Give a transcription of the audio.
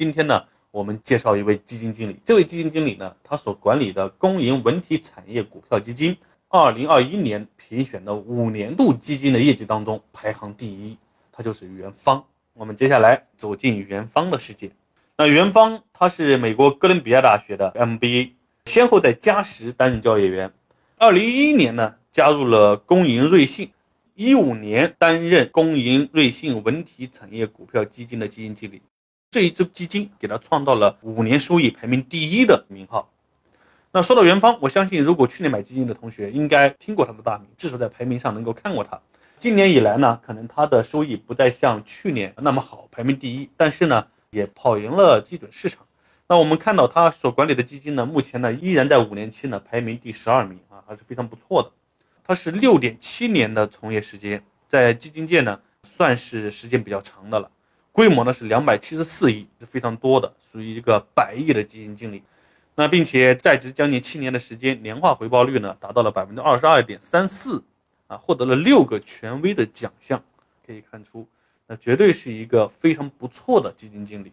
今天呢，我们介绍一位基金经理。这位基金经理呢，他所管理的公营文体产业股票基金，二零二一年评选的五年度基金的业绩当中排行第一，他就是元芳。我们接下来走进元芳的世界。那元芳他是美国哥伦比亚大学的 MBA，先后在嘉实担任交易员。二零一一年呢，加入了公营瑞信，一五年担任公营瑞信文体产业股票基金的基金经理。这一支基金给他创造了五年收益排名第一的名号。那说到元芳，我相信如果去年买基金的同学应该听过他的大名，至少在排名上能够看过他。今年以来呢，可能他的收益不再像去年那么好，排名第一，但是呢，也跑赢了基准市场。那我们看到他所管理的基金呢，目前呢依然在五年期呢排名第十二名啊，还是非常不错的。他是六点七年的从业时间，在基金界呢算是时间比较长的了。规模呢是两百七十四亿，是非常多的，属于一个百亿的基金经理。那并且在职将近七年的时间，年化回报率呢达到了百分之二十二点三四，啊，获得了六个权威的奖项。可以看出，那绝对是一个非常不错的基金经理。